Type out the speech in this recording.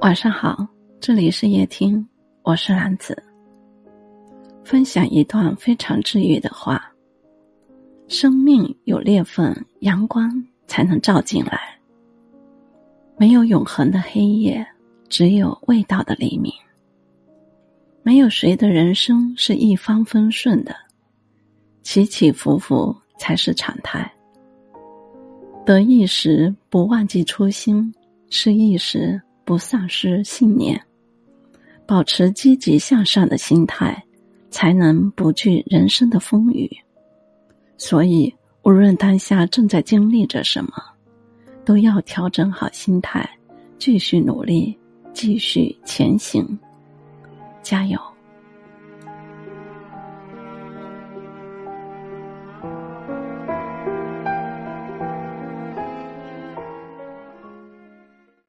晚上好，这里是夜听，我是兰子。分享一段非常治愈的话：生命有裂缝，阳光才能照进来。没有永恒的黑夜，只有味道的黎明。没有谁的人生是一帆风顺的，起起伏伏才是常态。得意时不忘记初心，失意时不丧失信念，保持积极向上的心态，才能不惧人生的风雨。所以，无论当下正在经历着什么，都要调整好心态，继续努力，继续前行，加油！